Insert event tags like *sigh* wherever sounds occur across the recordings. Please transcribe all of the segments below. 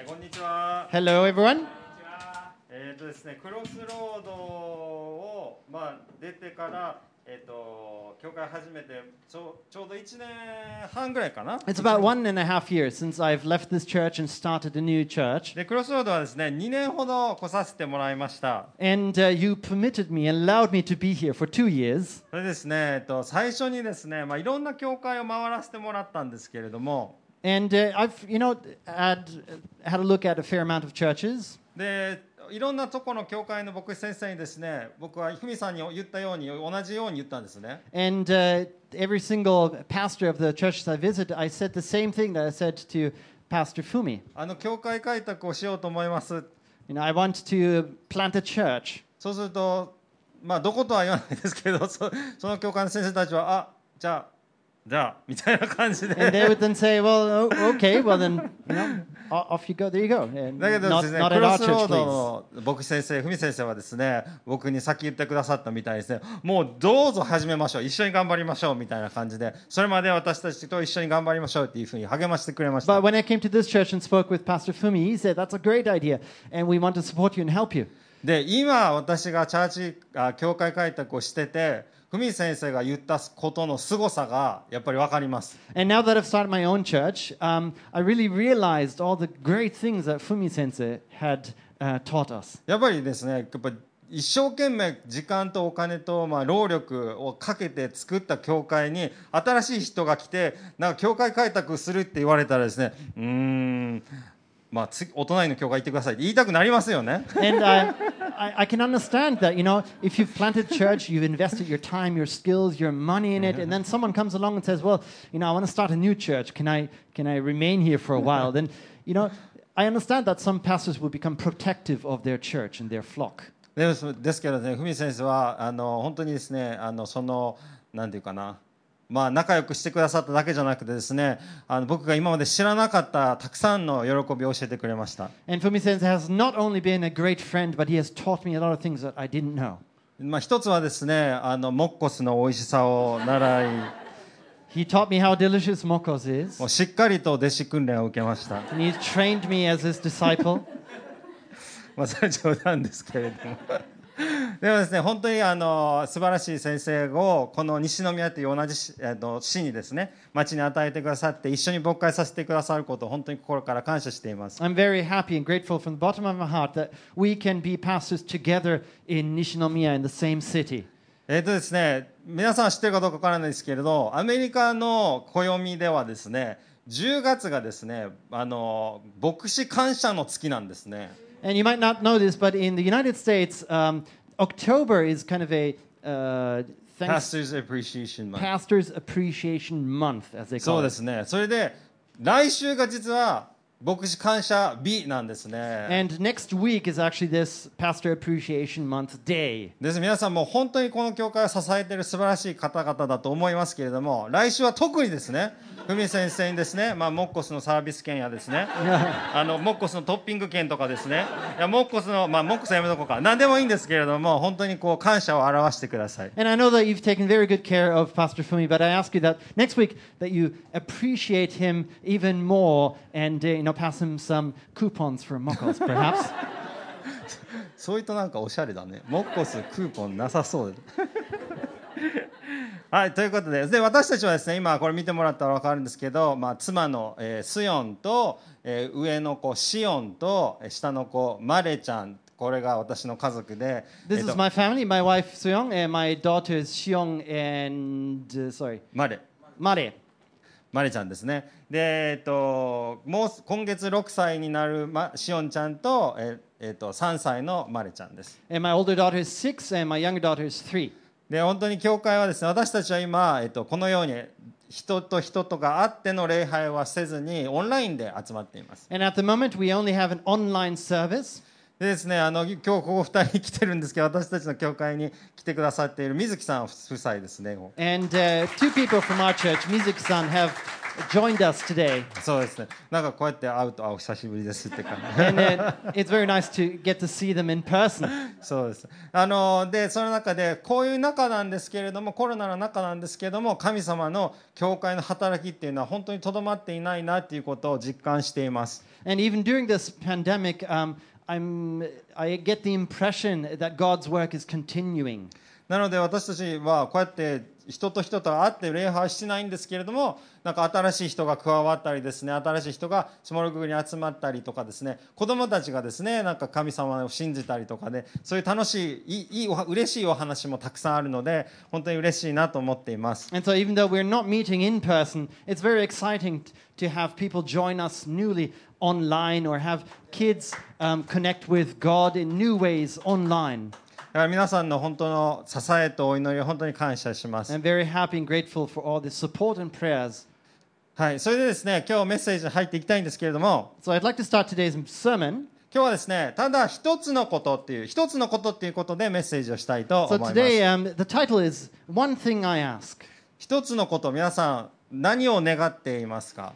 えーこんにちは。Hello, everyone. えっ、とですね、クロスロードをまあ出てからえっ、と教会始めてちょちょうど1年半ぐらいかな。It's about one and a half years since I've left this church and started a new church. でクロスロードはですね、2年ほど来させてもらいました。And uh, you permitted me and allowed me to be here for two years. それですね、えっと最初にですね、まあいろんな教会を回らせてもらったんですけれども、And uh, I've, you know, had, had a look at a fair amount of churches. でいろんなとこの教会の牧師先生にですね、僕はふみさんに言ったように同じように言ったんですね。 And uh, every single pastor of the churches I visited, I said the same thing that I said to Pastor Fumi. あの教会開拓をしようと思います。 You know, I want to plant a church. そうすると、まあ、どことは言わないですけど、そその教会の先生たちは、あじゃあ、 じゃあ、みたいな感じ And they で。would then say, well, okay, well then, you know, off you go. There you go. And だけど not, ですね、not ク at ロ our スロ church, ード please. の牧師先生、文先生はですね、僕に先言ってくださったみたいですね、もうどうぞ始めましょう、一緒に頑張りましょうみたいな感じで、それまで私たちと一緒に頑張りましょうっていうふうに励ましてくれまし But た。when I came to this church and spoke with Pastor Fumi, he said, that's a great idea, and we want to support you and help you. で、今私がチャーチ、あ教会開拓をしてて、文先生が言ったことの凄さがやっぱり分かります。And now that I've started my own church, um, I really realized all the great things that Fumi sensei had uh, taught us. やっぱりですね、やっぱ一生懸命時間とお金とまあ労力をかけて作った教会に新しい人が来て、なんか教会開拓するって言われたらですね、うーん、まあ次お隣の教会行ってくださいって言いたくなりますよね。And uh, I, I can understand that, you know, if you've planted church, you've invested your time, your skills, your money in it, and then someone comes along and says, well, you know, I want to start a new church. Can I, can I remain here for a while? Then, you know, I understand that some pastors will become protective of their church and their flock. ですですけどね、文先生はあの本当にですね、あのそのなんていうかな。 まあ、仲良くしてくださっただけじゃなくてですねあの僕が今まで知らなかったたくさんの喜びを教えてくれました。まあ、一つはですね、あのモッコスの美味しさを習い、*laughs* しっかりと弟子訓練を受けました。He *laughs* まあそれ冗談ですけれども。*laughs* でもですね、本当にあの素晴らしい先生をこの西宮という同じ市えっと市にですね、町に与えてくださって一緒に牧会させてくださることを本当に心から感謝しています。I'm very happy and grateful from the bottom of my heart that we can be pastors together in Nishinomiya in the same city. えっとですね、皆さん知ってるかどうかわからないですけれど、アメリカの暦ではですね、10月がですね、あの牧師感謝の月なんですね。And you might not know this, but in the United States, um, October is kind of a uh, thanks, Pastors Appreciation Month。 Pastors Appreciation Month, as they そ call うで it. すね。それで来週が実は 牧師感謝日なんですね。And next week is actually this Pastor Appreciation Month day. です皆さんもう本当にこの教会を支えている素晴らしい方々だと思いますけれども来週は特にですねふみ先生にですね、まあ、モッコスのサービス券やですねあのモッコスのトッピング券とかですねいやモッコスの、まあ、モッコスはやめとこうか何でもいいんですけれども本当にこう感謝を表してください And I know that you've taken very good care of Pastor Fumi, but I ask you that next week that you appreciate him even more and uh, you know pass him some coupons for mokos, perhaps? *laughs* そういうとなんかおしゃれだね。モッコスクーポンなさそうで。はい、ということでで私たちはですね今これ見てもらったら分かるんですけど、まあ、妻の、えースヨンと、えー上の子シオンとえー下の子マレちゃんこれが私の家族で、This is と my family, my wife Suyong, and my daughters Xiong and uh, sorry, マレ Mare. マレちゃんですねで、えっと、もう今月6歳になる、ま、シオンちゃんと,、えーえっと3歳のマレちゃんです And my older daughter is six, and my younger daughter is three. で本当に教会はですね私たちは今、えっと、このように人と人とがあっての礼拝はせずにオンラインで集まっています And at the moment, we only have an online service. でですね、あの今日ここ2人来てるんですけど私たちの教会に来てくださっている水木さん夫妻ですね And uh, two people from our church, Mizuki-san, have joined us today. そうですね。なんかこうやって会うとあお久しぶりですって感じ。And uh, it's very nice to get to see them in person. *laughs* そうです。あのでその中でこういう中なんですけれどもコロナの中なんですけれども神様の教会の働きっていうのは本当にとどまっていないなっていうことを実感しています。And even during this pandemic, um, I'm, I get the impression that God's work is continuing. なので私たちはこうやって人と人と会って礼拝してないんですけれどもなんか新しい人が加わったりですね新しい人がスモールグーに集まったりとかですね子供たちがですねなんか神様を信じたりとかでそういう楽しいいいいいお嬉しいお話もたくさんあるので本当に嬉しいなと思っています And so, even though we're not meeting in person, it's very exciting to have people join us newly online or have kids um, connect with God in new ways online. 皆さんの本当の支えとお祈りを本当に感謝します。はい、それでですね、今日メッセージに入っていきたいんですけれども、so、今日はですね、ただ一つのことっていう、一つのことっていうことでメッセージをしたいと思います。一つのこと、皆さん、何を願っていますか、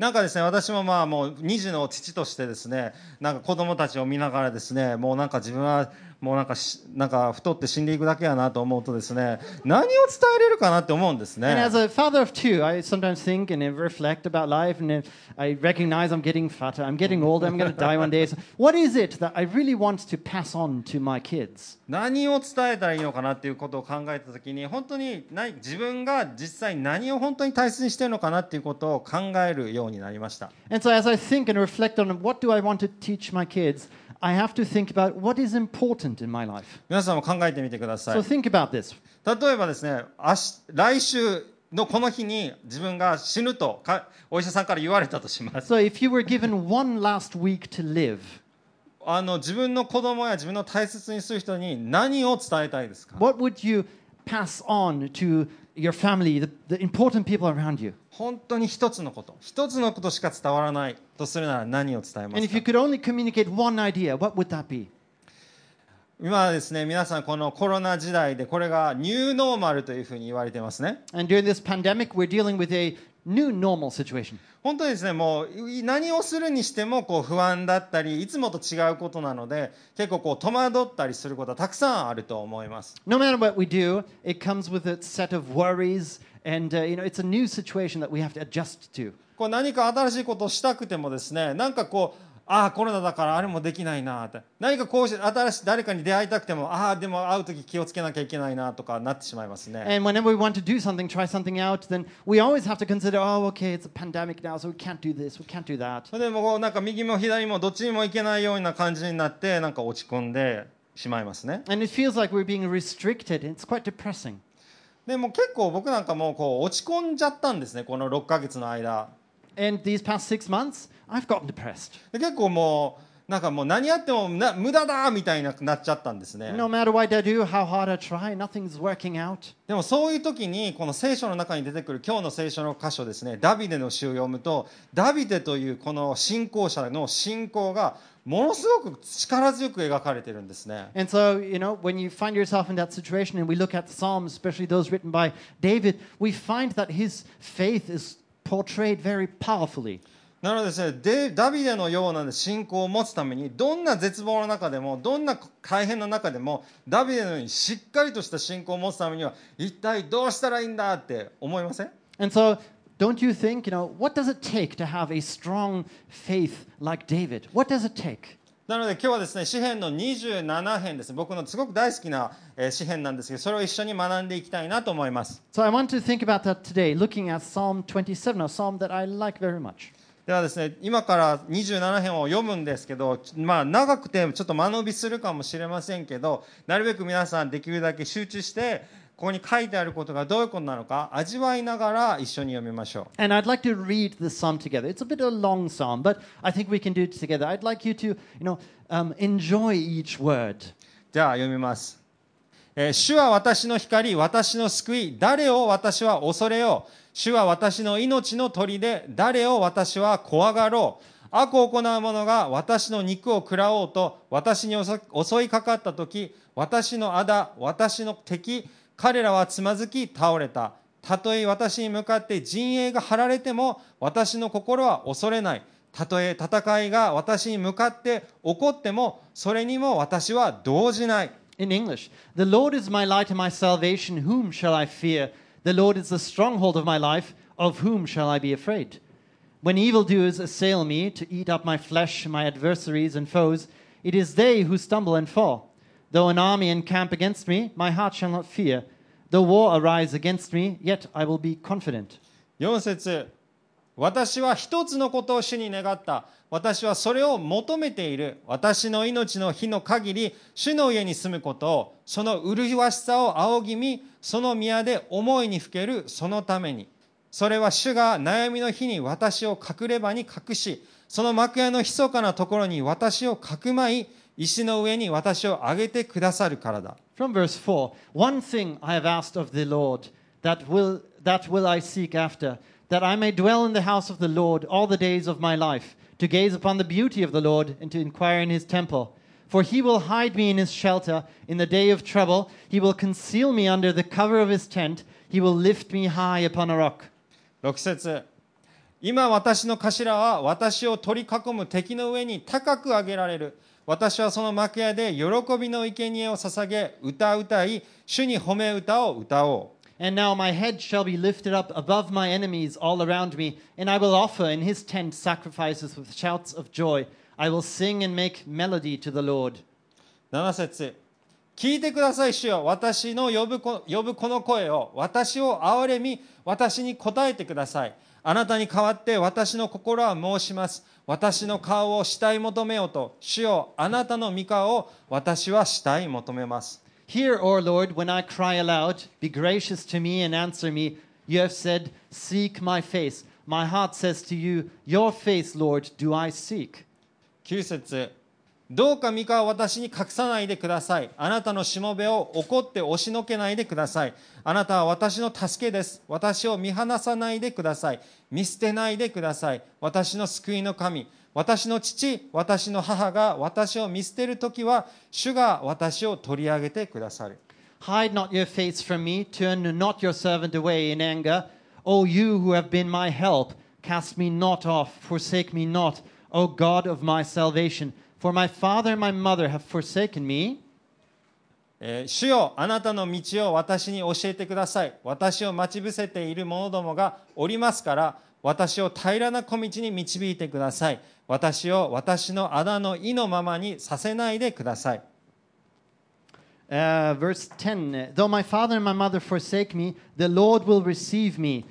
なんかですね、私もまあもう2児の父としてですね、なんか子供たちを見ながらですね、もうなんか自分はもうなんかしなんか太って死んでいくだけやなと思うとですね、何を伝えれるかなって思うんですね。And as a father of two, I sometimes think and reflect about life, and I recognize I'm getting fatter, I'm getting older, I'm going to die one day. So what is it that I really want to pass on to my kids? 何を伝えたらいいのかなっていうことを考えた時に本当に何自分が実際何を本当に大切にしてるのかなっていうことを考えるようになりました And so, as I think and reflect on what do I want to teach my kids, 皆さんも考えてみてください。So、think about this. 例えばですね、来週のこの日に自分が死ぬとかお医者さんから言われたとします。あの自分の子供や自分の大切にする人に何を伝えたいですか？Your family, the, the important people around you? 本当に一つのこと一つのことしか伝わらないとするなら何を伝えま And す if you か could only communicate one idea, what would that be? 今はですね皆さんこのコロナ時代でこれがニューノーマルというふうに言われてますね And during this pandemic, we're dealing with a new normal situation. 本当にですねもうい何をするにしてもこう不安だったりいつもと違うことなので結構こう戸惑ったりすることはたくさんあると思います No matter what we do, it comes with a set of worries, and uh, you know it's a new situation that we have to adjust to. こう何か新しいことをしたくてもですねなんかこうああコロナだからあれもできないなって何かこうし新しい誰かに出会いたくてもああでも会う時気をつけなきゃいけないなとかなってしまいますね And whenever we want to do something, try something out, then we always have to consider, oh, okay, it's a pandemic now, so we can't do this, we can't do that. でもこうなんか右も左もどっちにも行けないような感じになってなんか落ち込んでしまいますね And it feels like we're being restricted. It's quite depressing. でも結構僕なんかもうこう落ち込んじゃったんですねこの6ヶ月の間 And these past six months, I've gotten depressed. で結構もうなんかもう何やってもな無駄だみたいになっちゃったんですね No matter what I do, how hard I try, nothing's working out. でもそういう時にこの聖書の中に出てくる今日の聖書の箇所ですねダビデの詩を読むとダビデというこの信仰者の信仰がものすごく力強く描かれてるんですね And so, you know, when you find yourself in that situation and we look at the Psalms, especially those written by David, we find that his faith is portrayed very powerfully. なのでですねでダビデのような信仰を持つためにどんな絶望の中でもどんな大変な中でもダビデのようにしっかりとした信仰を持つためには一体どうしたらいいんだって思いません And so, don't you think, you know, what does it take to have a strong faith like David? What does it take? なので今日はですね詩篇の27編ですね僕のすごく大好きなえー詩篇なんですけどそれを一緒に学んでいきたいなと思います So, I want to think about that today, looking at Psalm 27, a psalm that I like very much. ではですね今から27編を読むんですけどまあ長くてちょっと間延びするかもしれませんけどなるべく皆さんできるだけ集中してここに書いてあることがどういうことなのか味わいながら一緒に読みましょう And I'd like to read this psalm together. It's a bit of a long psalm, but I think we can do it together. I'd like you to, you know, um, enjoy each word. じゃあ読みます、えー主は私の光私の救い誰を私は恐れよう主は私の命の砦誰を私は怖がろう悪を行う者が私の肉を食らおうと私に襲襲いかかった時私の仇私の敵彼らはつまずき倒れたたとえ私に向かって陣営が張られても私の心は恐れないたとえ戦いが私に向かって起こってもそれにも私は動じない In English, the Lord is my light and my salvation. Whom shall I fear? The Lord is the stronghold of my life. Of whom shall I be afraid? When evildoers assail me to eat up my flesh, my adversaries and foes, it is they who stumble and fall. Though an army encamp against me, my heart shall not fear. Though war arise against me, yet I will be confident. 4節。私は一つのことを主に願った。私はそれを求めている。私の命の日の限り主の家に住むことをその麗しさを仰ぎ見その宮で思いにふける。そのために。それは主が悩みの日に私を隠れ場に隠しその幕屋の密かなところに私をかくまい石の上に私を上げてくださるからだ From verse 4 One thing I have asked of the Lord, that will, that will I seek after, that I may dwell in the house of the Lord all the days of my life, to gaze upon the beauty of the Lord and to inquire in his temple. For he will hide me in his shelter in the day of trouble, he will conceal me under the cover of his tent, he will lift me high upon a rock. 6節今私の頭は私を取り囲む敵の上に高く上げられる 私はその幕屋で喜びの生贄を捧げ歌う歌い主に褒め歌を歌おう And now my head shall be lifted up above my enemies all around me, and I will offer in his tent sacrifices with shouts of joy. I will sing and make melody to the Lord. 7節聞いてください主よ私の呼ぶこ呼ぶこの声を私を憐れみ私に答えてくださいあなたに代わって私の心は申します私の顔を慕い求めようと主よあなたの御顔を私は慕い求めます Hear, O Lord, when I cry aloud. Be gracious to me and answer me. You have said, Seek my face. My heart says to you, Your face, Lord, do I seek. 9節 どうか御顔を私に隠さないでください。あなたのしもべを怒って押しのけないでください。あなたは私の助けです。私を見放さないでください。見捨てないでください。私の救いの神。私の父、私の母が私を見捨てるときは、主が私を取り上げてくださる。Hide not your face from me. Turn not your servant away in anger. O you who have been my help, cast me not off. Forsake me not, O God of my salvation. For my father and my mother have forsaken me. えー主よあなたの道を私に教えてください私を待ち伏せている者どもがおりますから私を平らな小道に導いてください私を私のあだの意のままにさせないでください Uh, verse 10 Though my father and my mother forsake me, the Lord will receive me.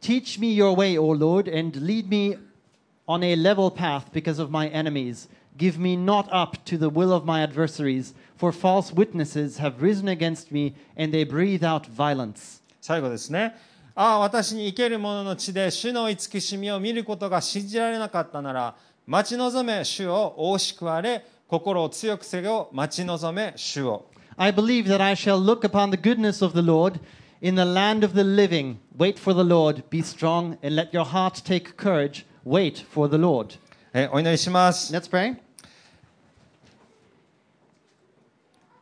Teach me your way, O Lord, and lead me on a level path because of my enemies. Give me not up to the will of my adversaries, for false witnesses have risen against me, and they breathe out violence. 最後ですねああ私に生ける者の地で主の慈しみを見ることが信じられなかったなら待ち望め主を大しくわれ心を強くせよ待ち望め主を I believe that I shall look upon the goodness of the Lord in the land of the living. Wait for the Lord, be strong, and let your heart take courage. Wait for the Lord. えお祈りします Let's pray.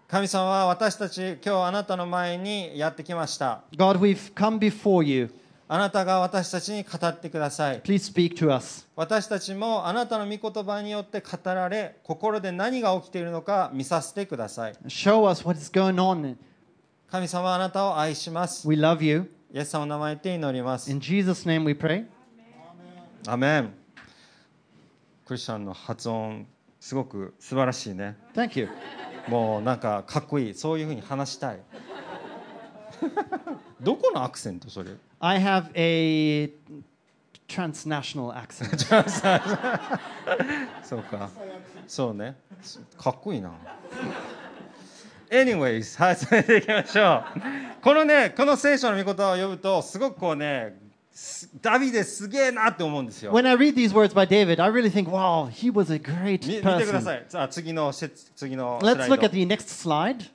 神様は私たち今日あなたの前にやってきました God, we've come before you. あなたが私たちに語ってください Please speak to us. 私たちもあなたの御言葉によって語られ心で何が起きているのか見させてください Show us what is going on. 神様はあなたを愛します We love you. イエス様の名前で祈ります In Jesus' name we pray. アメンクリスチャンの発音すごく素晴らしいね Thank you. もうなんかかっこいいそういうふうに話したい。*laughs* どこのアクセントそれ？I have a transnational accent. *laughs* そうか。そうね。かっこいいな。Anyways はいそれでいきましょう。このねこの聖書の御言葉を読むとすごくこうねすダビデすげえなって思うんですよ。When I read these words by David, I really think, wow, he was a great み見てくださ person. い。さあ次のせ次の Let's look at the next slide.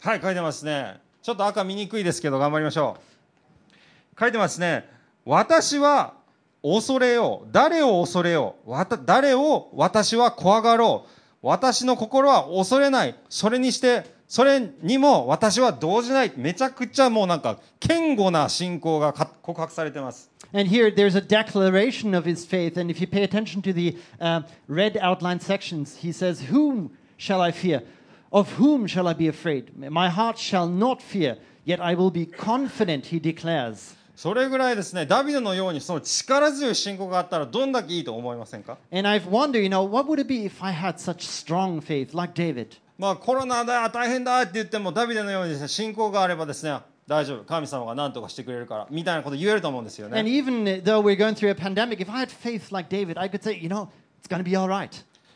はい書いてますね。ちょっと赤見にくいですけど頑張りましょう。書いてますね。私は恐れよう。誰を恐れよう。わた誰を私は怖がろう。私の心は恐れない。それにしてそれにも私は動じないめちゃくちゃもうなんか堅固な信仰がか告白されてます And here there's a declaration of his faith. And if you pay attention to the uh, red outline sections, he says, Whom shall I fear? Of whom shall I be afraid? My heart shall not fear, yet I will be confident, he declares. それぐらいですねダビデのようにその力強い信仰があったらどんだけいいと思いませんか And I've wondered, you know, what would it be if I had such strong faith like David? まあコロナだ大変だって言ってもダビデのようにですね信仰があればですね大丈夫神様が何とかしてくれるからみたいなこと言えると思うんですよ And ね even though we're going through a pandemic, if I had faith like David, I could say, you know, it's going to be all right.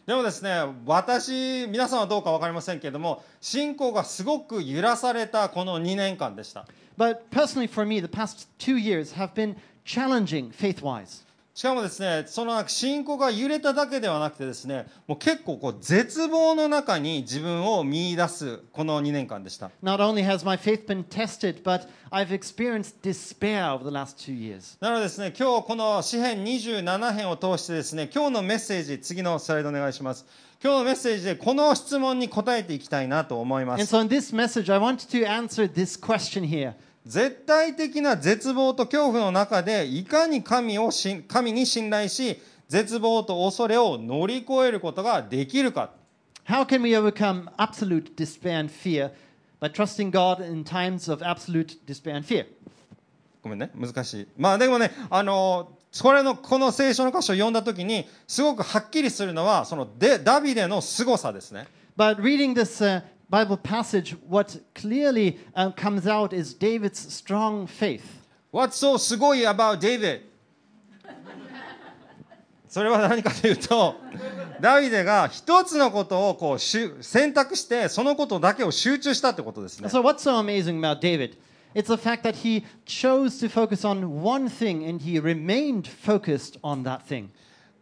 でもですね私皆さんはどうか分かりませんけれども信仰がすごく揺らされたこの2年間でした But personally, for me, the past two years have been challenging faith wise. しかもですねその信仰が揺れただけではなくてですねもう結構こう絶望の中に自分を見出すこの2年間でした Not only has my faith been tested, but I've experienced despair over the last two years. なのでですね今日この詩編27編を通してですね今日のメッセージ次のスライドお願いします今日のメッセージでこの質問に答えていきたいなと思いま And す so in this message, I want to answer this question here. 絶対的な絶望と恐怖の中でいかに神をし神に信頼し絶望と恐れを乗り越えることができるか How can we overcome absolute despair and fear by trusting God in times of absolute despair and fear? ごめんね難しいまあでもねあのこれのこの聖書の箇所を読んだ時にすごくはっきりするのはそのでダビデの凄さですね But reading this uh, Bible passage, what clearly uh, comes out is David's strong faith. What's so すごい about David? *laughs* それは何かというと、ダビデが一つのことをこうしゅ選択して、そのことだけを集中したってことですね。 So, what's so amazing about David? It's the fact that he chose to focus on one thing and he remained focused on that thing.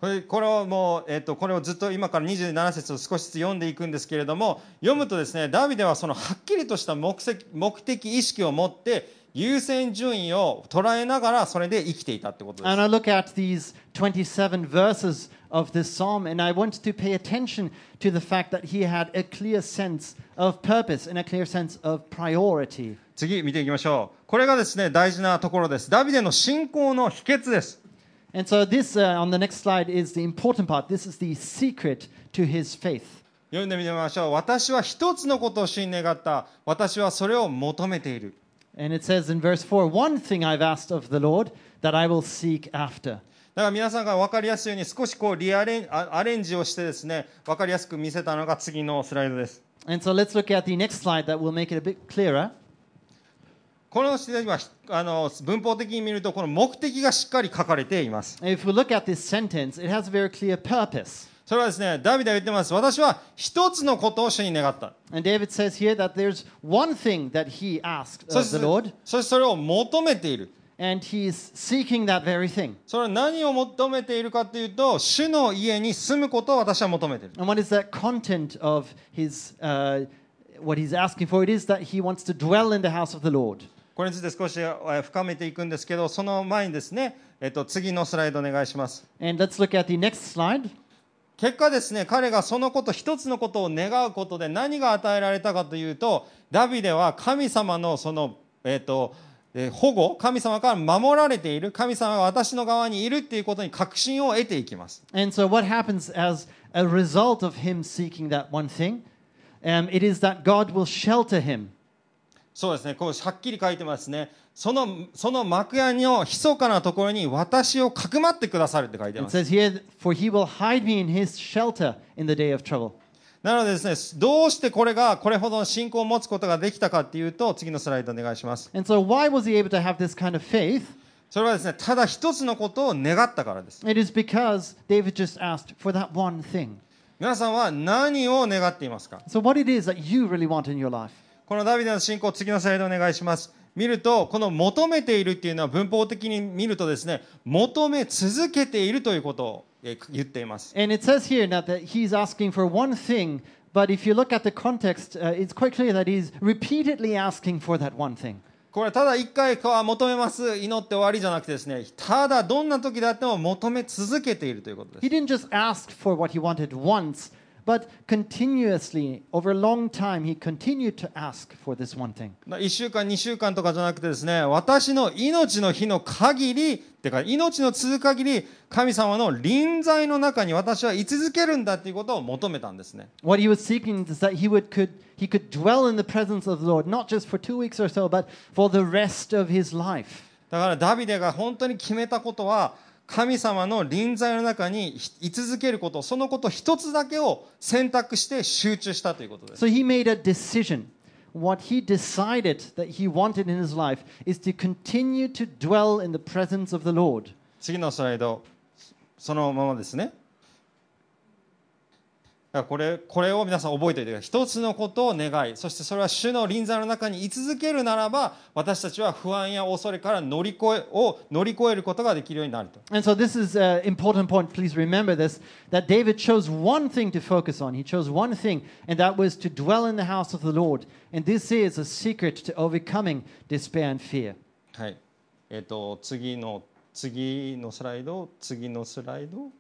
これこれをもう、えっとこれをずっと今から27節を少しずつ読んでいくんですけれども読むとですねダビデはそのはっきりとした目的目的意識を持って優先順位を捉えながらそれで生きていたってことです。And I look at these 27 verses of this psalm and I want to pay attention to the fact that he had a clear sense of purpose and a clear sense of priority. 次見ていきましょう。これがですね大事なところです。ダビデの信仰の秘訣です And so, this uh, on the next slide is the important part. This is the secret to his faith. 読んでみましょう私は一つのことを主に願った私はそれを求めている And it says in verse 4 One thing I've asked of the Lord that I will seek after. だから皆さんが分かりやすいように少しこうリアレンあアレンジをしてですね分かりやすく見せたのが次のスライドです And so, let's look at the next slide that will make it a bit clearer. このあの文法的に見ると、この目的がしっかり書かれています。それはですね、ダビデは言ってます。私は一つのことを主に願った。そしてそれを求めている。そしてそれを求めている。それは何を求めているかというと、主の家に住むことを私は求めている。And what is that content of his,、uh, what he's asking for? It is that he wants to dwell in the house of the Lord. これについて少しえー深めていくんですけどその前にですね、えっと、次のスライドお願いします And let's look at the next slide. 結果ですね彼がそのこと一つのことを願うことで何が与えられたかというとダビデは神様のその、えっとえー保護神様から守られている神様が私の側にいるっていうことに確信を得ていきます And so, what happens as a result of him seeking that one thing? Um, it is that God will shelter him. そうですね、こうはっきり書いてますね。その,その幕屋の密かなところに私をかくまってくださるって書いてます。なのでですね、どうしてこれがこれほどの信仰を持つことができたかっていうと、次のスライドお願いします。それはですね、ただ一つのことを願ったからです。皆さんは何を願っていますか、このダビデの信仰次のスライドお願いします見るとこの求めているっていうのは文法的に見るとですね求め続けているということをえー言っています And it says here now that he's asking for one thing, but if you look at the context, uh, it's quite clear that he's repeatedly asking for that one thing. これただ一回求めます祈って終わりじゃなくてですねただどんな時であっても求め続けているということです He didn't just ask for what he wanted once, but continuously, over a long time, he continued to ask for this one thing. 1週間2週間とかじゃなくてですね私の命の日の限りってか命の続く限り神様の臨在の中に私は居続けるんだっていうことを求めたんですね What he was seeking is that he would could he could dwell in the presence of the Lord not just for two weeks or so, but for the rest of his life. だからダビデが本当に決めたことは神様の臨在の中に居続けることそのこと一つだけを選択して集中したということです So he made a decision. What he decided that he wanted in his life is to continue to dwell in the presence of the Lord. 次のスライドそのままですねらこれこれを皆さん覚えておいてください一つのことを願いそしてそれは主の臨在の中に居続けるならば私たちは不安や恐れから乗り越えを乗り越えることができるようになると And so this is an important point. Please remember this that David chose one thing to focus on. He chose one thing, and that was to dwell in the house of the Lord. And this is a secret to overcoming despair and fear. はいえっ、と次の次のスライド次のスライド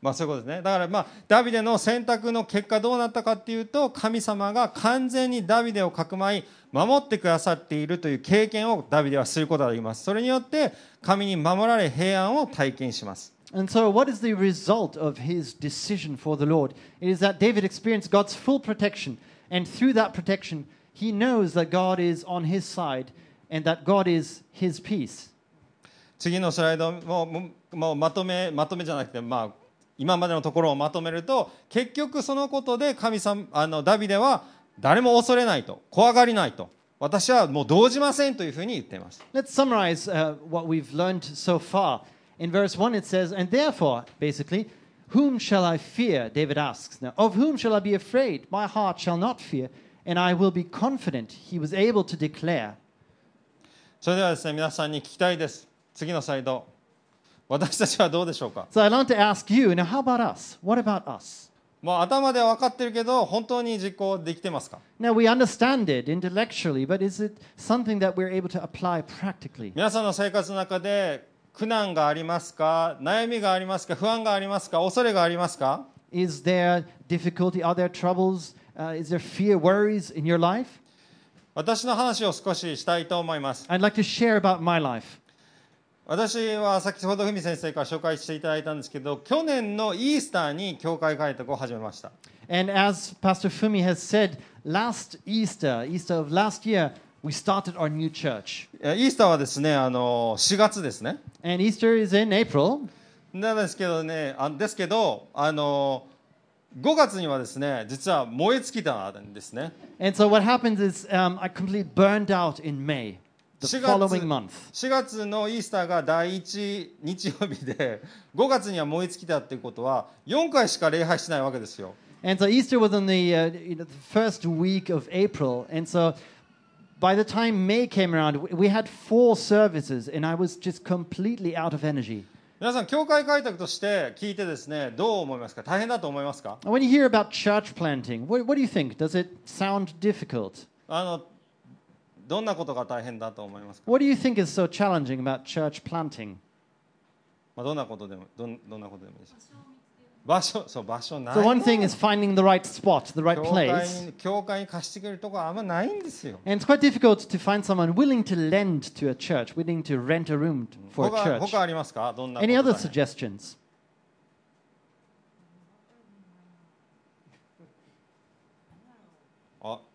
まあそういうことですねだからまあダビデの選択の結果どうなったかっていうと神様が完全にダビデをかくまい守ってくださっているという経験をダビデはすることができますそれによって神に守られ平安を体験します And so, what is the result of his decision for the Lord? It is that David experienced God's full protection. And through that protection, he knows that God is on his side and that God is his peace. 次のスライドもももうまとめまとめじゃなくてまあ今までのところをまとめると結局そのことで神様あのダビデは誰も恐れないと怖がりないと私はもう動じませんというふうに言っています Let's summarize uh, what we've learned so far. In verse 1, it says, And therefore, basically, whom shall I fear? David asks. Now, of whom shall I be afraid? My heart shall not fear, and I will be confident. He was able to declare. それではですね皆さんに聞きたいです次のスライド私たちはどうでしょうか So I want to ask you, now, how about us? What about us? もう頭では分かってるけど本当に実行できてますか Now, we understand it intellectually, but is it something that we're able to apply practically? 皆さんの生活の中で苦難がありますか悩みがありますか不安がありますか恐れがありますか Is there difficulty? Are there troubles? Uh, is there fear, worries in your life? 私の話を少ししたいと思います I'd like to share about my life. 私は先ほど文先生から紹介していただいたんですけど去年のイースターに教会開拓を始めました And as Pastor Fumi has said, last Easter, Easter of last year, we started our new church. イースターはですねあの4月ですね And Easter is in April. なんですけどねあですけどあの5月にはですね実は燃え尽きたんですね And so what happens is um, I completely burned out in May, the 4 following month. 4月のイースターが第1日曜日で5月には燃え尽きたっていうことは4回しか礼拝しないわけですよ And so Easter was on the, uh, the first week of April. And so by the time May came around, we- had four services, and I was just completely out of energy. 皆さん教会開拓として聞いてですねどう思いますか大変だと思いますか when you hear about church planting, what, what do you think? Does it sound difficult? あのどんなことが大変だと思いますか、 What do you think is so challenging about church planting? まあ、どんなことでもどんどんなことでもいいです場所そう場所ない So の one thing is finding the right spot, the right 教会 place. に教会に貸してくれるとこあんまないんですよ And it's quite difficult to find someone willing to lend to a church, willing to rent a room t- for a 他 church. 他ありますかどんなこと Any other 大変 suggestions?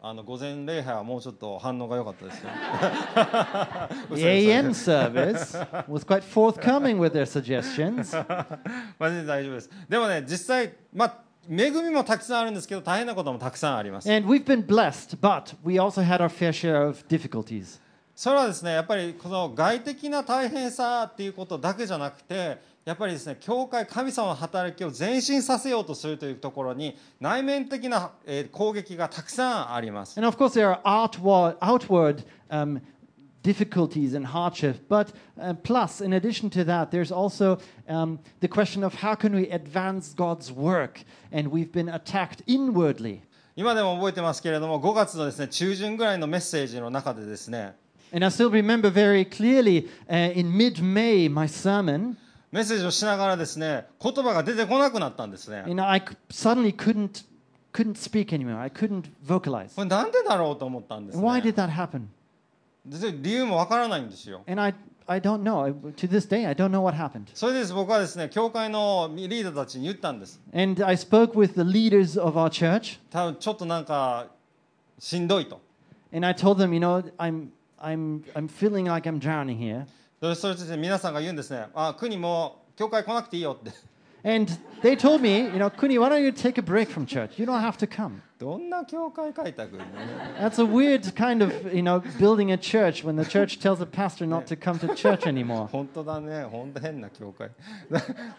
ああの午前礼拝はもうちょっと反応が良かったですよ The AM service was quite forthcoming with their suggestions. まあ全然大丈夫ですでもね実際まあ恵みもたくさんあるんですけど大変なこともたくさんあります And we've been blessed, but we also had our fair share of difficulties. それはですねやっぱりこの外的な大変さっていうことだけじゃなくてやっぱりですね教会神様の働きを前進させようとするというところに内面的な、えー攻撃がたくさんあります And of course, there are outward, outward um, difficulties and hardship. But uh, plus, in addition to that, there's also um, the question of how can we advance God's work? And we've been attacked inwardly. 今でも覚えてますけれども5月のですね中旬ぐらいのメッセージの中でですね And I still remember very clearly uh, in mid May, my sermon, メッセージをしながらですね言葉が出てこなくなったんですね you know, I c- suddenly couldn't, couldn't speak anymore. I couldn't vocalize. これなんでだろうと思ったんです And why ね did that happen? で理由もわからないんですよ And I, I don't know. I, to this day, I don't know what happened. それでです僕はですね教会のリーダーたちに言ったんです And I spoke with the leaders of our church, 多分ちょっとなんかしんどいと and I told them, you know, I'm, I'm, I'm feeling like I'm drowning here. でそれで皆さんが言うんですねあ国も教会来なくていいよって And they told me, you know, Kuni, why don't you take a break from church? You don't have to come. どんな教会開拓、ね、 That's a weird kind of, you know, building a church when the church tells a pastor not to come to church anymore. *laughs* 本当だね本当変な教会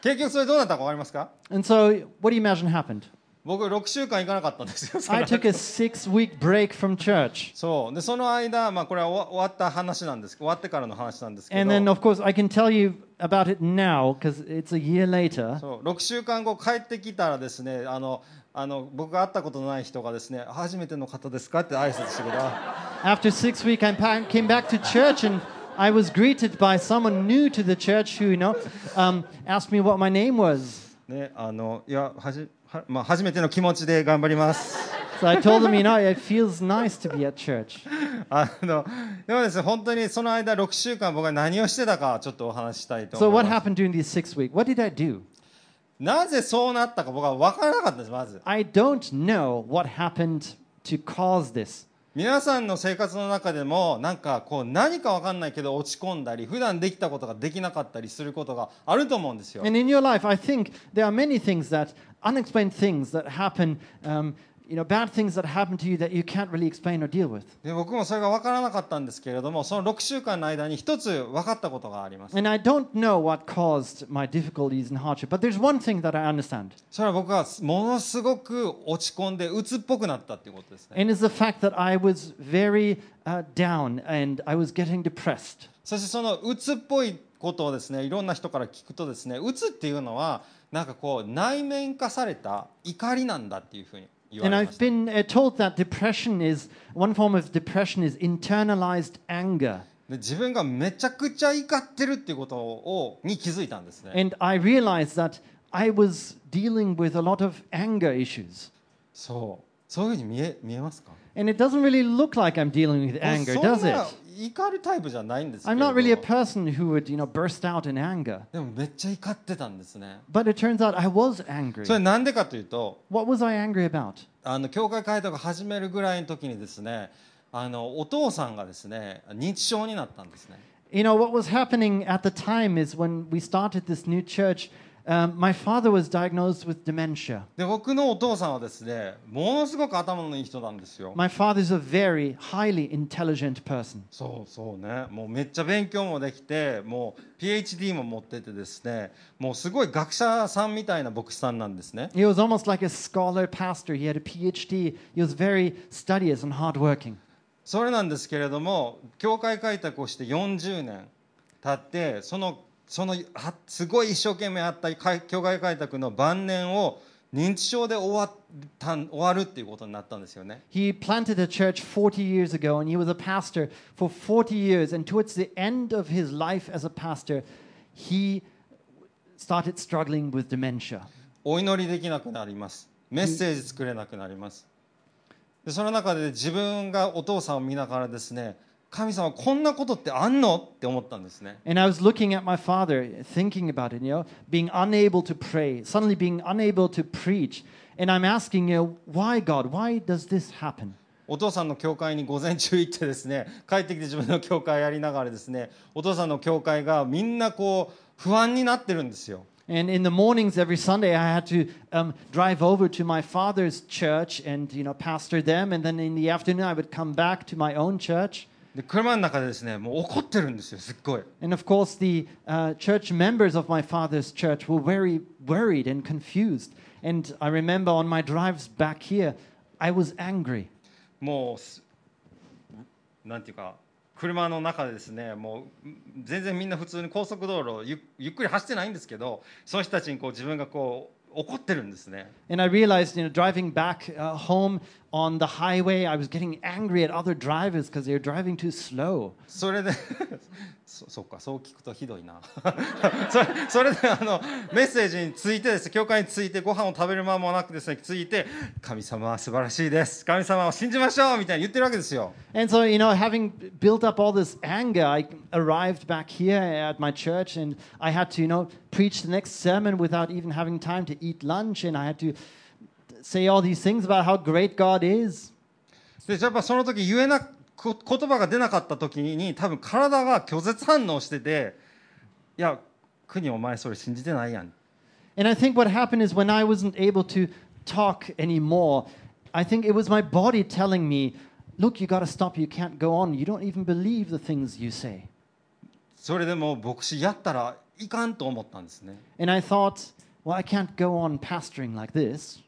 結局それどうなったか分かりますか *laughs* And so, what do you imagine happened? 僕6週間行かなかったんですよ I took a six week break from church. そうでその間、まあ、これは終わった話なんです終わってからの話なんですけ And ど then, of course, I can tell you about it now because it's a year later. そう6週間後帰ってきたらですねあのあの僕が会ったことのない人がですね初めての方ですかって挨拶してくれた After six weeks, I came back to church and I was greeted by someone new to the church who, you know, um, asked me what my name was. ねあのいやはじは、まあ、初めての気持ちで頑張ります。でもです、本当にその間6週間僕は何をしてたかちょっとお話したいと思います。なぜそうなったか僕は分からなかったです、まず。I don't know what happened to cause this 皆さんの生活の中でもなんかこう何か分かんないけど落ち込んだり普段できたことができなかったりすることがあると思うんですよ And in your life, I think there are many things that, unexplained things that happen, um, you know, bad things that happen to you that you can't really explain or deal with. で僕もそれが分からなかったんですけれどもその6週間の間に一つ分かったことがあります And I don't know what caused my difficulties and hardship, but there's one thing that I understand. それは僕がものすごく落ち込んで鬱っぽくなったっていうことですね And it's the fact that I was very uh, down and I was getting depressed. そしてその鬱っぽいことをですねいろんな人から聞くとですね鬱っていうのはなんかこう内面化された怒りなんだっていうふうに And れま I've した been uh, told that depression is one form of depression is internalized anger. で自分がめちゃくちゃ怒ってるっていうことをに気づいたんですね And I realized that I was dealing with a lot of anger issues. そうそういうふうに見え見えますか And it doesn't really look like I'm dealing with anger, そ does んな it? 怒るタイプじゃないんですけ I'm れど not really a person who would, you know, burst out in anger. でもめっちゃ怒ってたんですね But it turns out I was angry. それなんでかというと What was I angry about? あの教会開拓始めるぐらいの時にですねあのお父さんがですね認知症になったんですね You know, what was happening at the time is when we started this new church, um, my father was diagnosed with dementia. で僕のお父さんはですねものすごく頭のいい人なんですよ My father's a very highly intelligent person. そうそうねもうめっちゃ勉強もできてもう PhD も持っててですねもうすごい学者さんみたいな牧師さんなんですね He was almost like a scholar pastor. He had a PhD. He was very studious and hardworking. それなんですけれども教会開拓をして40年経ってそのそのはすごい一生懸命やった開教会開拓の晩年を認知症で終わった終わるっていうことになったんですよね He planted a church 40 years ago and he was a pastor for 40 years. And towards the end of his life as a pastor, he started struggling with dementia. お祈りできなくなりますメッセージ作れなくなりますでその中で自分がお父さんを見ながらですね神様こんなことってあんのって思ったんですね And I was looking at my father, thinking about it, you know, being unable to pray, suddenly being unable to preach. And I'm asking, you know, why God? Why does this happen? お父さんの教会に午前中行ってですね帰ってきて自分の教会やりながらですねお父さんの教会がみんなこう不安になってるんですよ And in the mornings every Sunday, I had to um, drive over to my father's church and, you know, pastor them. And then in the afternoon, I would come back to my own church. で車の中でですねもう怒ってるんですよすっごい And of course, the uh, church members of my father's church were very worried and confused. And I remember on my drives back here, I was angry. もうすなんていうか車の中でですねもう全然みんな普通に高速道路をゆゆっくり走ってないんですけどその人たちにこう自分がこう怒ってるんですね And I realized, you know, driving back uh, home on the highway. I was getting angry at other drivers because they were driving too slow. それでそそっかそう聞くとひどいな*laughs* *laughs* それそれであのメッセージについてですね教会についてご飯を食べる間もなくですねついて神様は素晴らしいです神様を信じましょうみたいに言ってるわけですよ And so, you know, having built up all this anger, I arrived back here at my church and I had to, you know, preach the next sermon without even having time to eat lunch. And I had to say all these things about how great God is. でやっぱその時言えなこ言葉が出なかった時に多分体が拒絶反応してていや国お前それ信じてないやん And I think what happened is when I wasn't able to talk anymore, I think it was my body telling me, look, you got to stop. You can't go on. You don't even believe the things you say. それでもう牧師やったらいかんと思ったんですね And I thought, well, I can't go on pastoring like this.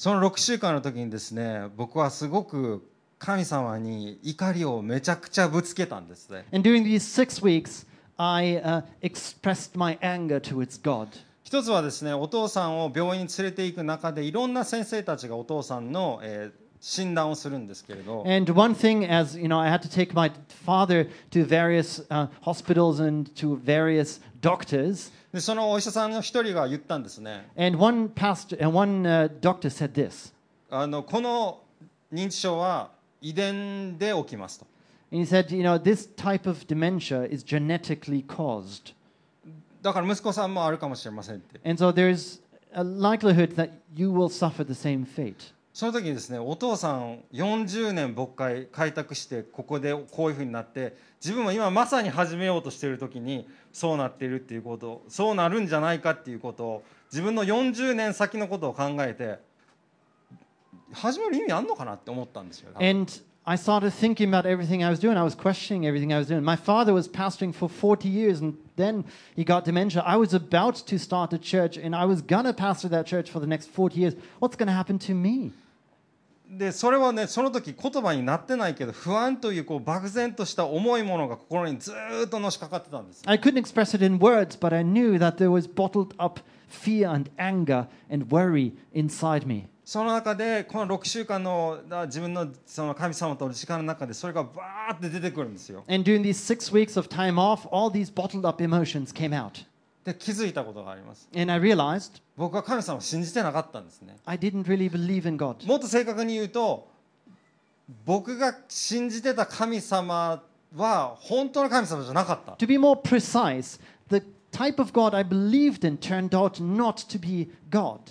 その6週間の時にですね僕はすごく神様に怒りをめちゃくちゃぶつけたんですね And during these six weeks, I uh, expressed my anger towards God. 一つはですねお父さんを病院に連れて行く中でいろんな先生たちがお父さんの、えー診断をするんですけれど And one thing, as you know, I had to take my father to various uh, hospitals and to various doctors. でそのお医者さんの一人が言ったんですね And one pastor and one uh, doctor said this. あのこの認知症は遺伝で起きますと And he said, you know, this type of dementia is genetically caused. だから息子さんもあるかもしれませんって And so there's a likelihood that you will suffer the same fate. その時にですねお父さん40年牧会開拓してここでこういうふうになって自分も今まさに始めようとしている時にそうなっているっていうことそうなるんじゃないかっていうことを自分の40年先のことを考えて始める意味あんのかなって思ったんですよ。I started thinking about everything I was doing. I was questioning everything I was doing. My father was pastoring for 40 years and then he got dementia. I was about to start a church and I was going to pastor that church for the next 40 years. What's going to happen to me? でそれはねその時言葉になってないけど不安というこう漠然とした重いものが心にずーっとのしかかってたんです。 I couldn't express it in words, but I knew that there was bottled up fear and anger and worry inside me. その中でこの6週間のあ自分のその神様との時間の中でそれがバーって出てくるんですよ。And during these six weeks of time off, all these bottled up emotions came out. で気づいたことがあります。And I realized 僕は神様を信じてなかったんですね。I didn't really believe in God. もっと正確に言うと僕が信じてた神様は本当の神様じゃなかった。To be more precise, the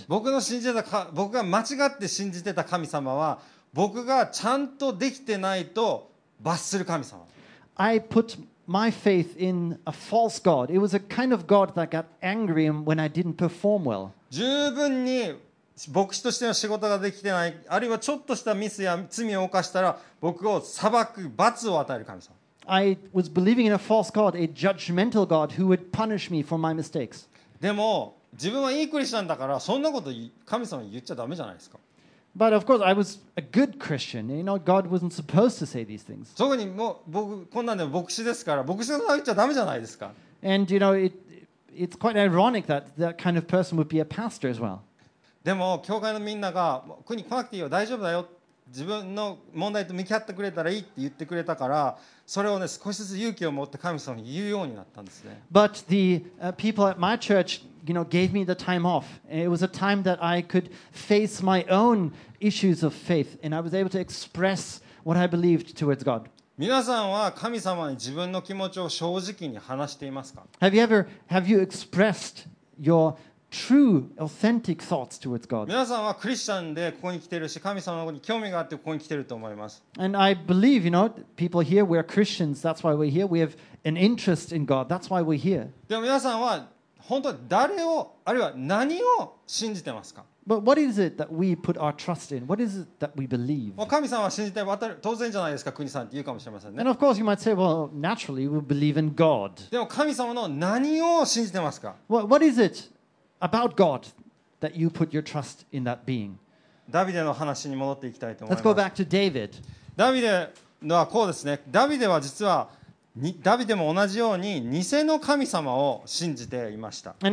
僕の信じてたか僕が間違って信じてた神様は僕がちゃんとできてないと罰する神様。I put my faith be God. It was a kind of God that got angry when I didn't 十分に牧師としての仕事ができてない、あるいはちょっとしたミスや罪を犯したら僕を裁く罰を与える神様。I was believing in a false God, a judgmental God who would punish me for my mistakes. でも自分はいいクリスチャンだからそんなこと神様に言っちゃダメじゃないですか But of course, I was a good Christian. You know, God wasn't supposed to say these things. 特にもう僕こんなんでも牧師ですから牧師のこと言っちゃダメじゃないですか And, you know, it, it's quite ironic that that kind of person would be a pastor as well. でも教会のみんなが「国来なくていいよ大丈夫だよ」自分の問題と向き合ってくれたらいいって言ってくれたからそれをね少しずつ勇気を持って神様に言うようになったんですね But the uh, people at my church, you know, gave me the time off. It was a time that I could face my own issues of faith, and I was able to express what I believed towards God. 皆さんは神様に自分の気持ちを正直に話していますか Have you ever have you expressed your true, authentic thoughts towards God? 皆さんはクリスチャンでここに来てるし神様のことに興味があってここに来てると思います And I believe, you know, people here we're Christians. That's why we're here. We have an interest in God. That's why we're here. でも皆さんは本当に誰をあるいは何を信じてますか But what is it that we put our trust in? What is it that we believe? もう神様は信じて渡る当然じゃないですか国さんって言うかもしれませんね And of course, you might say, well, naturally, we believe in God. でも神様の何を信じてますか What, what is it about God that you put your trust in that being. ダビデの話に戻っていきたいと思います。ダビデのはこうですね。ダビデは実はダビデも同じように偽の神様を信じていました。で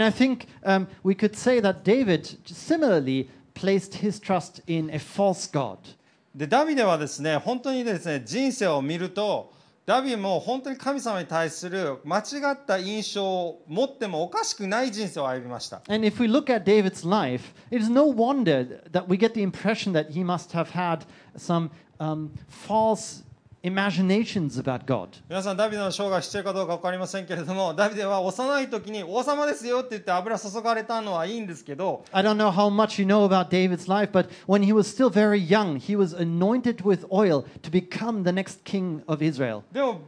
ダビデはですね、本当にですね、人生を見ると、ダビデも本当に神様に対する間違った印象を持ってもおかしくない人生を歩みました And if we look at David's life, it is no wonder that we get the impression that he must have had some um, false imaginations about God. 皆さんダビデの生涯知ってるかどうか分かりませんけれどもダビデは幼い時に王様ですよって言って油注がれたのはいいんですけど I don't know how much you know about David's life, but when he was still very young, he was anointed with oil to become the next king of Israel. でも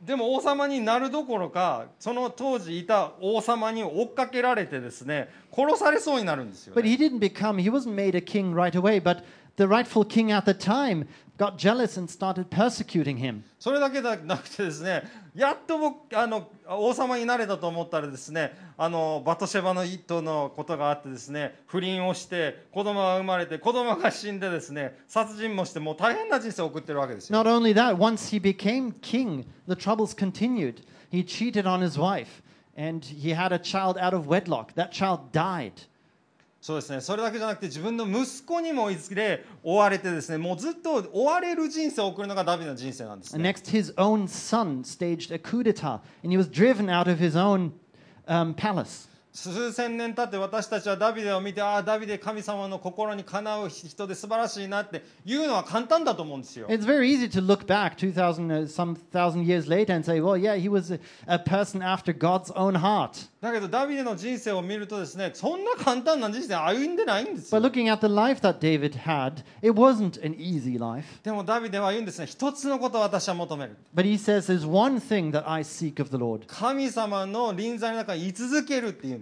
でも王様になるどころかその当時いた王様に追っかけられてですね殺されそうになるんですよ、But ね、he didn't become, he wasn't made a king right away, but the rightful king at the time got jealous and started persecuting him. それだけじゃなくてですねやっと僕あの王様になれたと思ったらですねあのバトシェバの一頭のことがあってですね不倫をして子供が生まれて子供が死んでですね殺人もしてもう大変な人生を送ってるわけですよ Not only that, once he became king, the troubles continued. He cheated on his wife and he had a child out of wedlock. That child died. そうですねそれだけじゃなくて自分の息子にもいずれ追われてですねもうずっと追われる人生を送るのがダビデの人生なんですね next, his own son staged a coup d'etat and he was driven out of his own um, palace. 数千年経って私たちはダビデを見てああダビデ神様の心にかなう人で素晴らしいなって言うのは簡単だと思うんですよ It's very easy to look back 2,000, uh, some thousand years later and say, well, yeah, he was a, a person after God's own heart. だけどダビデの人生を見るとですねそんな簡単な人生歩んでないんですよ But looking at the life that David had, it wasn't an easy life. でもダビデは言うんですね一つのことを私は求める But he says, there's one thing that I seek of the Lord, 神様の臨在の中に居続けるっていうん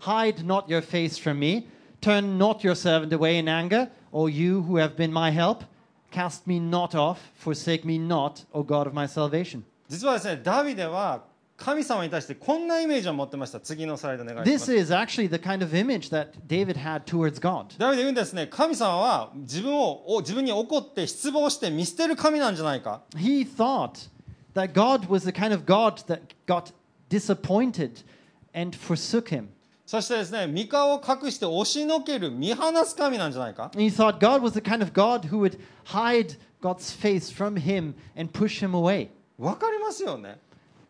Hide not your face from me, turn not your servant away in anger, O you who have been my help. Cast me not off, forsake me not, O God of my salvation. 実はですねダビデは神様に対してこんなイメージを持ってました次のスライドお願いしま This す is actually the kind of image that David had towards God. ダビデ言うんですね神様は自分をお自分に怒って失望して見捨てる神なんじゃないか He thought that God was the kind of God that got disappointed and forsook him. そしてですね三顔を隠して押しのける見放す神なんじゃないか he thought God was the kind of God who would hide God's face from him and push him away. わかりますよね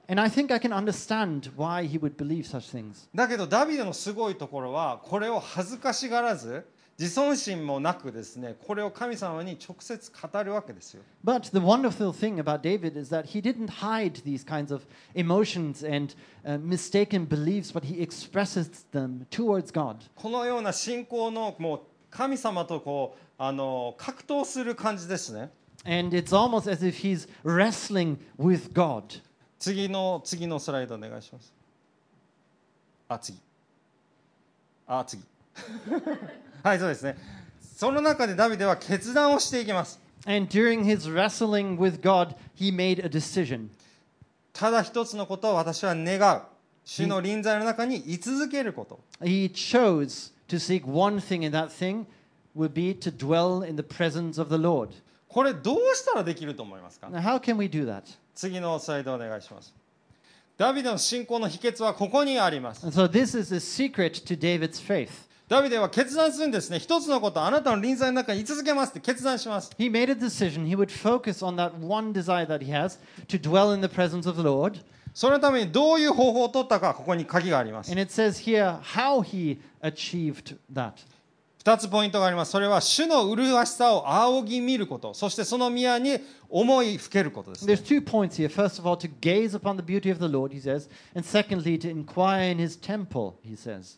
And I think I can understand why he would believe such things. だけどダビデのすごいところはこれを恥ずかしがらず自尊心もなくですねこれを神様に直接語るわけですよ But the wonderful thing about David is that he didn't hide these kinds of emotions and uh, mistaken beliefs, but he expresses them towards God. このような信仰のもう神様とこうあの格闘する感じですね And it's almost as if he's wrestling with God. 次の次のスライドお願いしますあ次あ次はいそうですねその中でダビデは決断をしていきます And during his wrestling with God, he made a decision. ただ一つのことを私は願う主の臨在の中に居続けること He chose to seek one thing, and that thing would be to dwell in the presence of the Lord. これどうしたらできると思いますか Now, how can we do that? 次のスライドお願いしますダビデの信仰の秘訣はここにあります And so, this is the secret to David's faith. ダビデは決断するんですね一つのことあなたの臨在の中に居続けますって決断します He made a decision. He would focus on that one desire that he has to dwell in the presence of the Lord. そのためにどういう方法を取ったかここに鍵があります And it says here how he achieved that. 2つポイントがありますそれは主の麗しさを仰ぎ見ることそしてその宮に思いふけることです、ね There's two points here. First of all, to gaze upon the beauty of the Lord, he says. And secondly, to inquire in his temple, he says.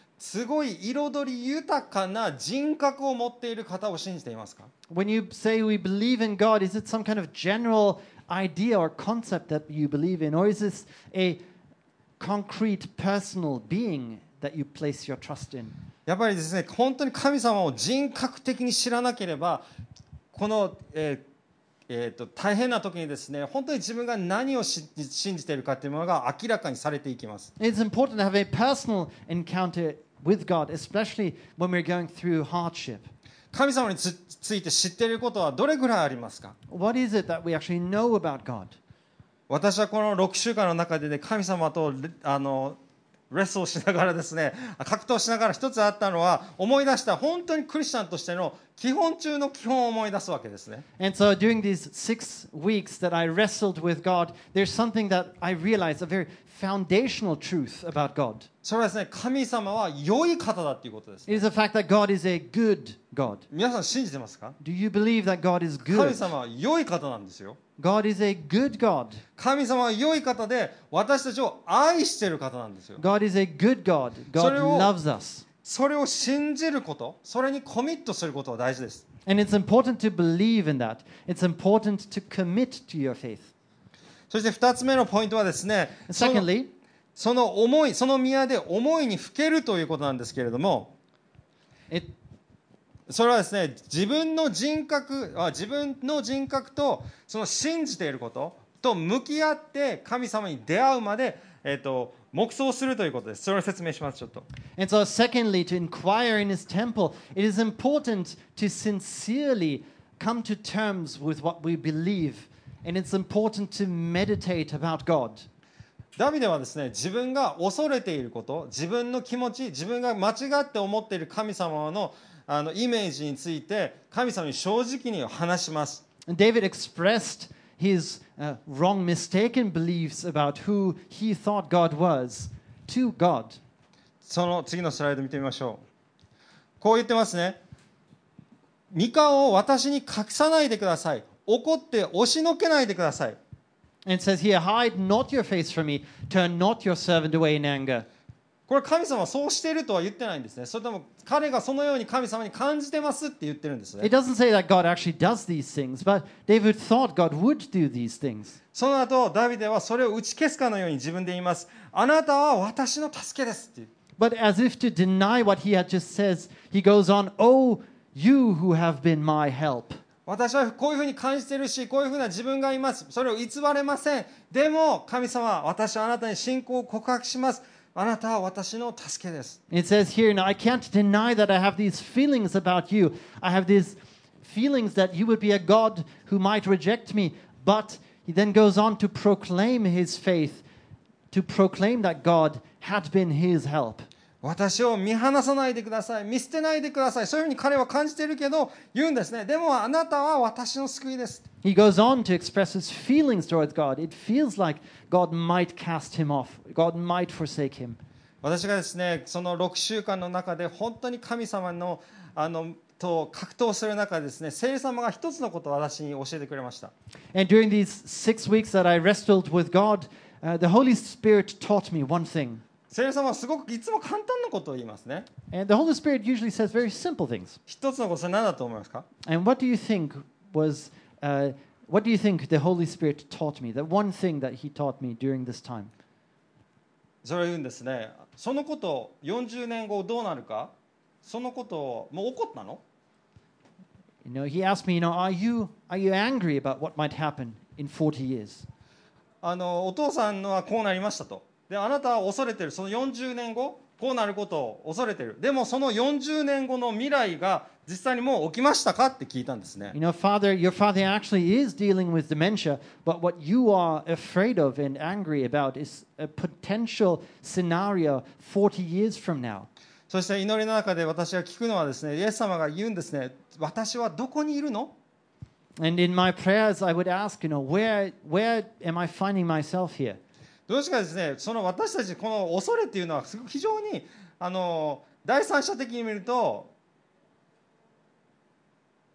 すごい彩り豊かな人格を持っている方を信じていますか When you say we believe in God, is it some kind of general idea or concept that you believe in, or is this a concrete personal being that you place your trust in? やっぱりですね本当に神様を人格的に知らなければこの、えーえーと大変な時にですね本当に自分が何をし信じているかというものが明らかにされていきます It's important to have a personal encounter with God, especially when we're going through hardship. 神様につついて知っていることはどれぐらいありますか What is it that we actually know about God? 私はこの6週間の中でね神様とレあのレッスンをしながらですね格闘しながら一つあったのは思い出した本当にクリスチャンとしての基本中の基本を思い出すわけですね And so during these six weeks that I wrestled with God, there's something that I realized, a very foundational truth about God. それはですね神様は良い方だっていうことです It is the fact that God is a good God. 皆さん信じてますか Do you believe that God is 神 good? 様は良い方なんですよ God is a good God. 神様は良い方で私たちを愛している方なんですよ God is a good God. God それを- loves us. それを信じることそれにコミットすることは大事です And it's important to believe in that. It's important to commit to your faith. そして2つ目のポイントはですねその Secondly, その思いその宮で思いにふけるということなんですけれども it, それはですね自分の人格あ自分の人格とその信じていることと向き合って神様に出会うまで、えー、と黙想するということですそれを説明しますちょっと And so, secondly, to inquire in his temple, it is important to sincerely come to terms with what we believe. And it's important to meditate about God. ダビデはですね自分が恐れていること自分の気持ち自分が間違って思っている神様のあのイメージについて神様に正直に話します David expressed his uh, wrong, mistaken beliefs about who he thought God was to God. その次のスライド見てみましょうこう言ってますね三顔を私に隠さないでください怒って押しのけないでください And it says here, Hide not your face from me, turn not your servant away in anger. これ神様はそうしているとは言ってないんですね。それとも彼がそのように神様に感じてますって言ってるんですね。It doesn't say that God actually does these things, but David thought God would do these things. その後ダビデはそれを打ち消すかのように自分で言います。あなたは私の助けですって But as if to deny what he had just says, he goes on, Oh, you who have been my help. 私はこういうふうに感じているしこういうふうな自分がいます。それを偽れません。でも神様私はあなたに信仰を告白しますあなたは私の助けです It says here, Now I can't deny that I have these feelings about you. I have these feelings that you would be a God who might reject me. But he then goes on to proclaim his faith, to proclaim that God had been his help. 私を見放さないでください見捨てないでくださいそういうふうに彼は感じているけど言うんですねでもあなたは私の救いです He goes on to express his feelings towards God. It feels like God might cast him off, God might forsake him. 私がですねその6週間の中で本当に神様のあのと格闘する中でですね聖霊様が一つのことを私に教えてくれました And during these six weeks that I wrestled with God, uh, the Holy Spirit taught me one thing. 聖霊様はすごくいつも簡単なことを言いますね And the Holy Spirit usually says very simple things. 一つのことそれ何だと思いますか And what do you think was, uh, what do you think the Holy Spirit taught me? The one thing that He taught me during this time? それを言うんですねそのこと40年後どうなるかそのことをもう起こったの You know, He asked me, you know, are you, are you angry about what might happen in 40 years? あのお父さんのはこうなりましたとであなたは恐れてるその40年後こうなることを恐れてるでもその40年後の未来が実際にもう起きましたかって聞いたんですね You know, Father, your father actually is dealing with dementia, but what you are afraid of and angry about is a potential scenario 40 years from now. そして祈りの中で私が聞くのはですねイエス様が言うんですね私はどこにいるの And in my prayers, I would ask, you know, where, where am I finding myself here? どうしかですねその私たちこの恐れっていうのはすごく非常にあの第三者的に見ると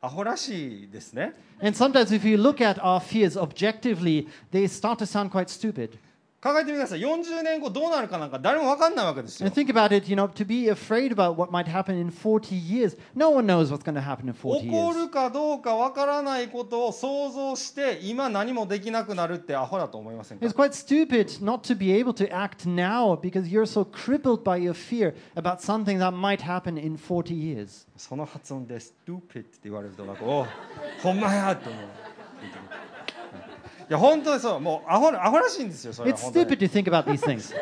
アホらしいですね And sometimes, if you look at our fears objectively, they start to sound quite stupid. 考えてみてください40年後どうなるかなんか誰も分かんないわけですよ And think about it, you know, to be afraid about what might happen in 40 years. No one knows what's going to happen in 40起こ years. るかどうか分からないことを想像して今何もできなくなるってアホだと思いませんか It's quite stupid not to be able to act now because you're so crippled by your fear about something that might happen in 40 years. その発音で「stupid」って言われるとなんか「おうほんまや」って思ういや本当にそうもうアホアホらしいんですよそれは It's 本当に stupid to think about these things.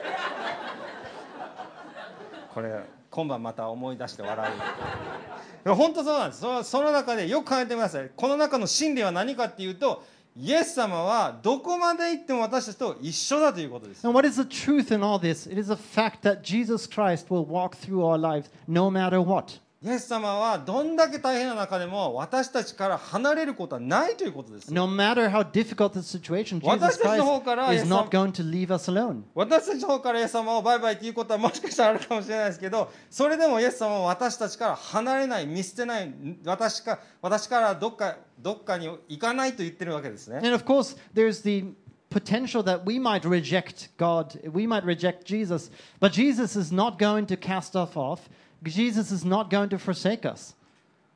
これ今晩また思い出して笑ういや本当そうなんですそのその中でよく考えてくださいこの中の真理は何かっていうとイエス様はどこまで行っても私たちと一緒だということです And what is the truth in all this? It is a fact that Jesus Christ will walk through our lives no matter what. イエス様はどんだけ大変な中でも私たちから離れることはないということです No matter how difficult the situation, Jesus 私たちの方から Christ is イエス様 not going to leave us alone. 私たちの方からイエス様をバイバイっていうことはもしかしたらあるかもしれないですけどそれでもイエス様は私たちから離れない見捨てない私か私からどっかどっかに行かないと言ってるわけですね And of course, there's the potential that we might reject God, we might reject Jesus, but Jesus is not going to cast us off. Jesus is not going to forsake us.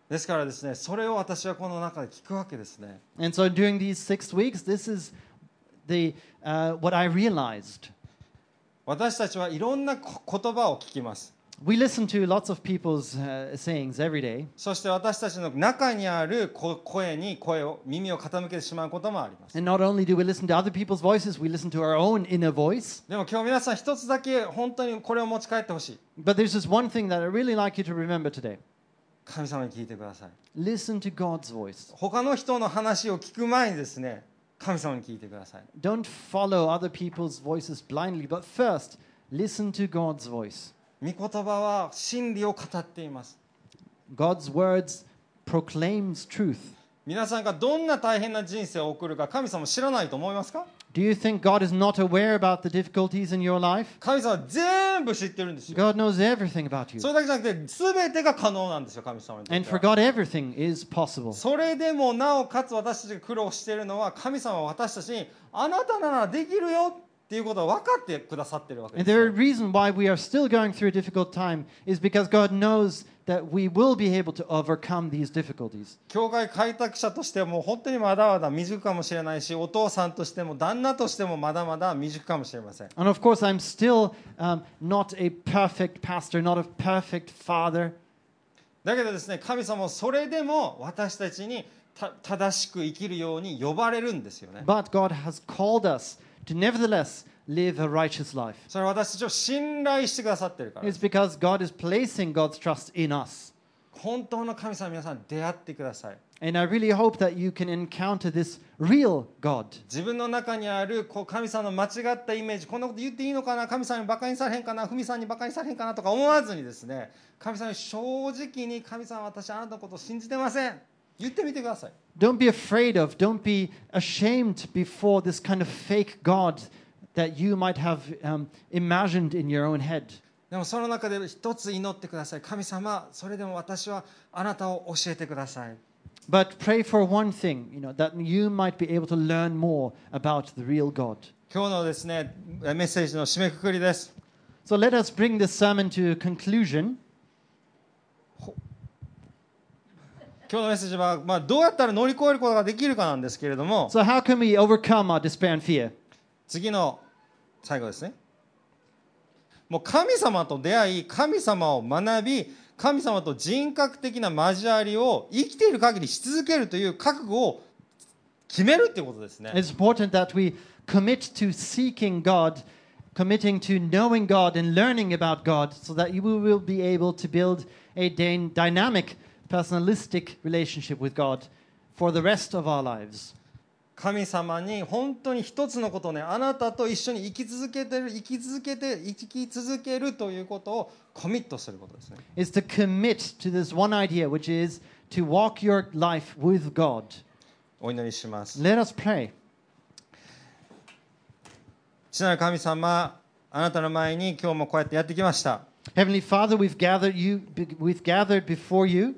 ですからですねそれを私はこの中で聞くわけですね And so during these six weeks, this is the, uh, what I realized. 私たちはいろんなこ言葉を聞きます We listen to lots of people's uh, sayings every day. そして私たちの中にあるこ声に声を耳を傾けてしまうこともあります And not only do we listen to other people's voices, we listen to our own inner voice. でも今日皆さん一つだけ本当にこれを持ち帰ってほしい But there's this one thing that I really like you to remember today 神様に聞いてください listen to God's voice. 他の人の話を聞く前にですね神様に聞いてください Don't follow other people's voices blindly, but first, listen to God's voice. 御言葉は真理を語っています God's words proclaims truth. 皆さんがどんな大変な人生を送るか神様知らないと思いますか Do you think God is not aware about the difficulties in your life? 神様は全部知ってるんですよ God knows everything about you. それだけじゃなくて全てが可能なんですよ神様にと And って for は God, everything is possible. それでもなおかつ私たちが苦労しているのは神様は私たちにあなたならできるよっていうことを分かってくださってるわけで And す the よ reason why we are still going through a difficult time is because God knows that we will be able to overcome these difficulties. 教会開拓者としても本当にまだまだ未熟かもしれないしお父さんとしても旦那としてもまだまだ未熟かもしれません And of course, I'm still um, not a perfect pastor, not a perfect father. だけどですね神様はそれでも私たちにた正しく生きるように呼ばれるんですよね But God has called us to nevertheless live a righteous life. それは私たちを信頼してくださってるからで It's す because God is placing God's trust in us. 本当の神様皆さん出会ってください And I really hope that you can encounter this real God. 自分の中にあるこう神様の間違ったイメージこんなこと言っていいのかな神様にバカにされへんかな文さんにバカにされへんかなとか思わずにですね神様に正直に神様私あなたのことを信じてません言ってみてください Don't be afraid of, don't be ashamed before this kind of fake God that you might have um, imagined in your own head. でもその中で一つ祈ってください神様それでも私はあなたを教えてください But pray for one thing, you know, that you might be able to learn more about the real God. 今日のですねメッセージの締めくくりです So let us bring this sermon to a conclusion. 今日のメッセージは、まあ、どうやったら乗り越えることができるかなんですけれども So, how can we overcome our despair and fear? 次の最後ですねもう神様と出会い神様を学び神様と人格的な交わりを生きている限りし続けるという覚悟を決めるっていうことですね It's important that we commit to seeking God, committing to knowing God and learning about God so that you will be able to build a dy- dynamic, personalistic relationship with God for the rest of our lives. 神様に本当に一つのことをねあなたと一緒に生き続けてる生き続けて生き続けるということをコミットすることですね Is to commit to this one idea, which is to walk your life with God. お祈りします Let us pray. 父なる神様あなたの前に今日もこうやってやってきました Heavenly Father, we've gathered you we've gathered before you.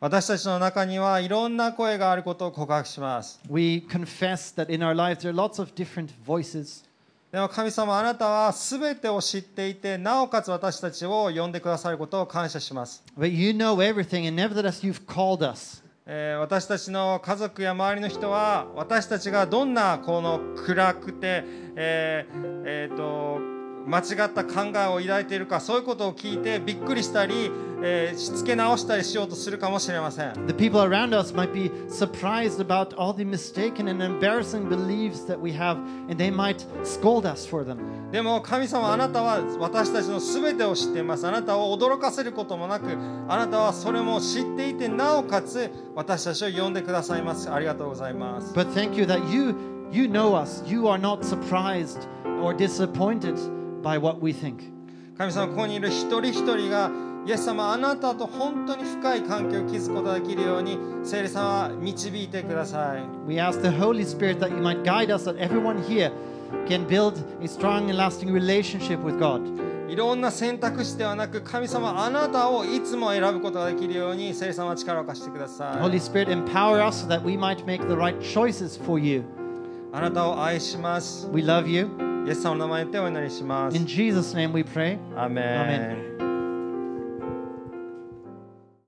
私たちの中にはいろんな声があることを告白します We confess that in our lives there are lots of different voices. でも神様あなたは全てを知っていてなおかつ私たちを呼んでくださることを感謝します But you know everything, and nevertheless you've called us. えー私たちの家族や周りの人は私たちがどんなこの暗くて、えーえーと間違った考えを抱いているかそういうことを聞いてびっくりしたり、えーしつけ直したりしようとするかもしれません The people around us might be surprised about all the mistaken and embarrassing beliefs that we have, and they might scold us for them. でも神様あなたは私たちの全てを知っていますあなたを驚かせることもなくあなたはそれも知っていてなおかつ私たちを呼んでくださいますありがとうございます But thank you that you you know us. You are not surprised or disappointed by what we think. 神様ここにいる一人一人がイエス様あなたと本当に深い関係を築くことができるように聖霊様導いてください We ask the Holy Spirit that you might guide us, that everyone here can build a strong and lasting relationship with God. いろんな選択肢ではなく神様あなたをいつも選ぶことができるように聖霊様力を貸してくださ Holy い Spirit, empower us so that we might make the right choices for you. あなたを愛します We love you. イエス様の名前でお祈りします In Jesus' name we pray. アーメン Amen